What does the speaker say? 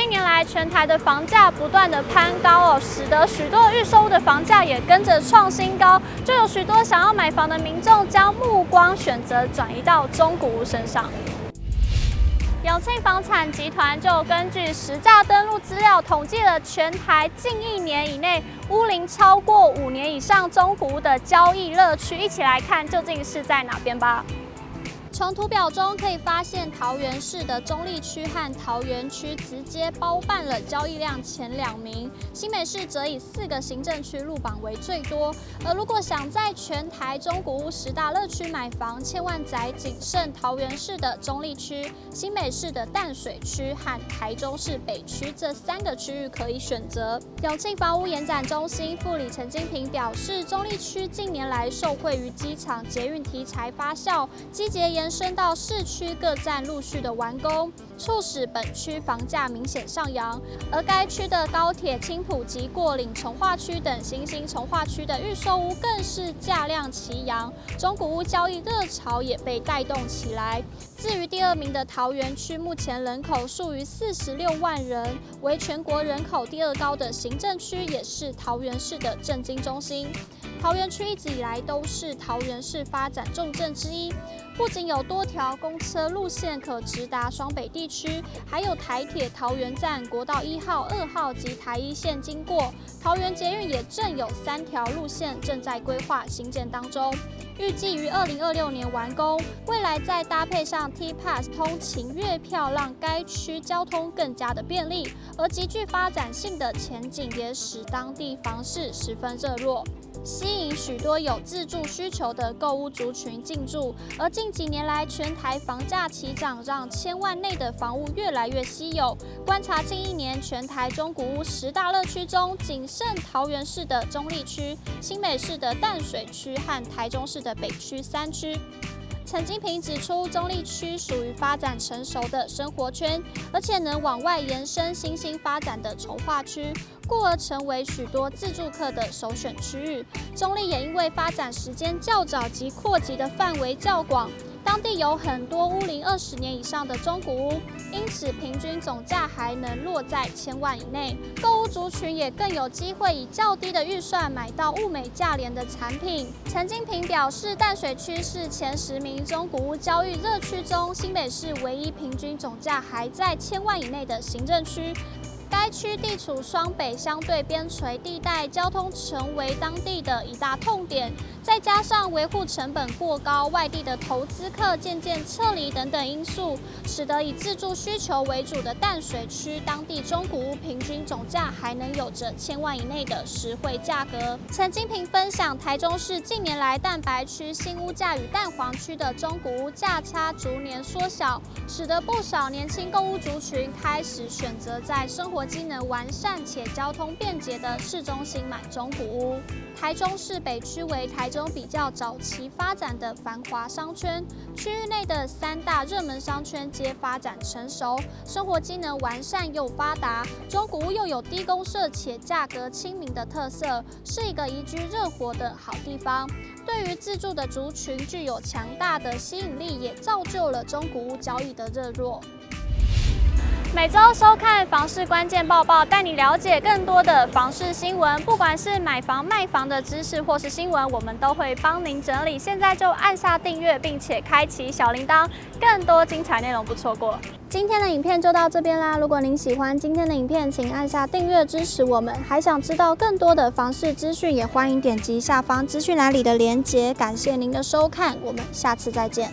近年来，全台的房价不断的攀高哦，使得许多预售屋的房价也跟着创新高，就有许多想要买房的民众将目光选择转移到中古屋身上。永庆房产集团就根据实价登录资料统计了全台近一年以内屋龄超过五年以上中古屋的交易热区，一起来看究竟是在哪边吧。从图表中可以发现，桃园市的中坜区和桃园区直接包办了交易量前两名，新北市则以四个行政区入榜为最多。而如果想在全台中古屋十大乐区买房，千万宅仅剩桃园市的中坜区、新北市的淡水区和台中市北区这三个区域可以选择。永庆房屋延展中心副理陈金平表示，中坜区近年来受惠于机场捷运题材发酵，积极延升到市区各站陆续的完工，促使本区房价明显上扬。而该区的高铁青埔及过岭从化区等新兴从化区的预售屋更是价量齐扬，中古屋交易热潮也被带动起来。至于第二名的桃园区，目前人口数逾四十六万人，为全国人口第二高的行政区，也是桃园市的政经中心。桃园区一直以来都是桃园市发展重镇之一，不仅有多条公车路线可直达双北地区，还有台铁桃园站、国道一号、二号及台一线经过。桃园捷运也正有三条路线正在规划兴建当中，预计于二零二六年完工。未来再搭配上 T-Pass 通勤月票，让该区交通更加的便利。而极具发展性的前景也使当地房市十分热络。吸引许多有自住需求的购物族群进驻，而近几年来全台房价齐涨，让千万内的房屋越来越稀有。观察近一年全台中古屋十大热区中，仅剩桃园市的中立区、新北市的淡水区和台中市的北区三区。陈金平指出，中立区属于发展成熟的生活圈，而且能往外延伸新兴发展的筹划区，故而成为许多自助客的首选区域。中立也因为发展时间较早及扩及的范围较广。当地有很多屋龄二十年以上的中古屋，因此平均总价还能落在千万以内。购屋族群也更有机会以较低的预算买到物美价廉的产品。陈金平表示，淡水区是前十名中古屋交易热区中，新北市唯一平均总价还在千万以内的行政区。该区地处双北相对边陲地带，交通成为当地的一大痛点。再加上维护成本过高、外地的投资客渐渐撤离等等因素，使得以自住需求为主的淡水区当地中古屋平均总价还能有着千万以内的实惠价格。陈金平分享，台中市近年来蛋白区新屋价与蛋黄区的中古屋价差逐年缩小，使得不少年轻购屋族群开始选择在生活机能完善且交通便捷的市中心买中古屋。台中市北区为台中比较早期发展的繁华商圈，区域内的三大热门商圈皆发展成熟，生活机能完善又发达，中古屋又有低公设且价格亲民的特色，是一个宜居热活的好地方。对于自住的族群具有强大的吸引力，也造就了中古屋交易的热络。每周收看房市关键报报，带你了解更多的房市新闻。不管是买房卖房的知识或是新闻，我们都会帮您整理。现在就按下订阅，并且开启小铃铛，更多精彩内容不错过。今天的影片就到这边啦！如果您喜欢今天的影片，请按下订阅支持我们。还想知道更多的房市资讯，也欢迎点击下方资讯栏里的链接。感谢您的收看，我们下次再见。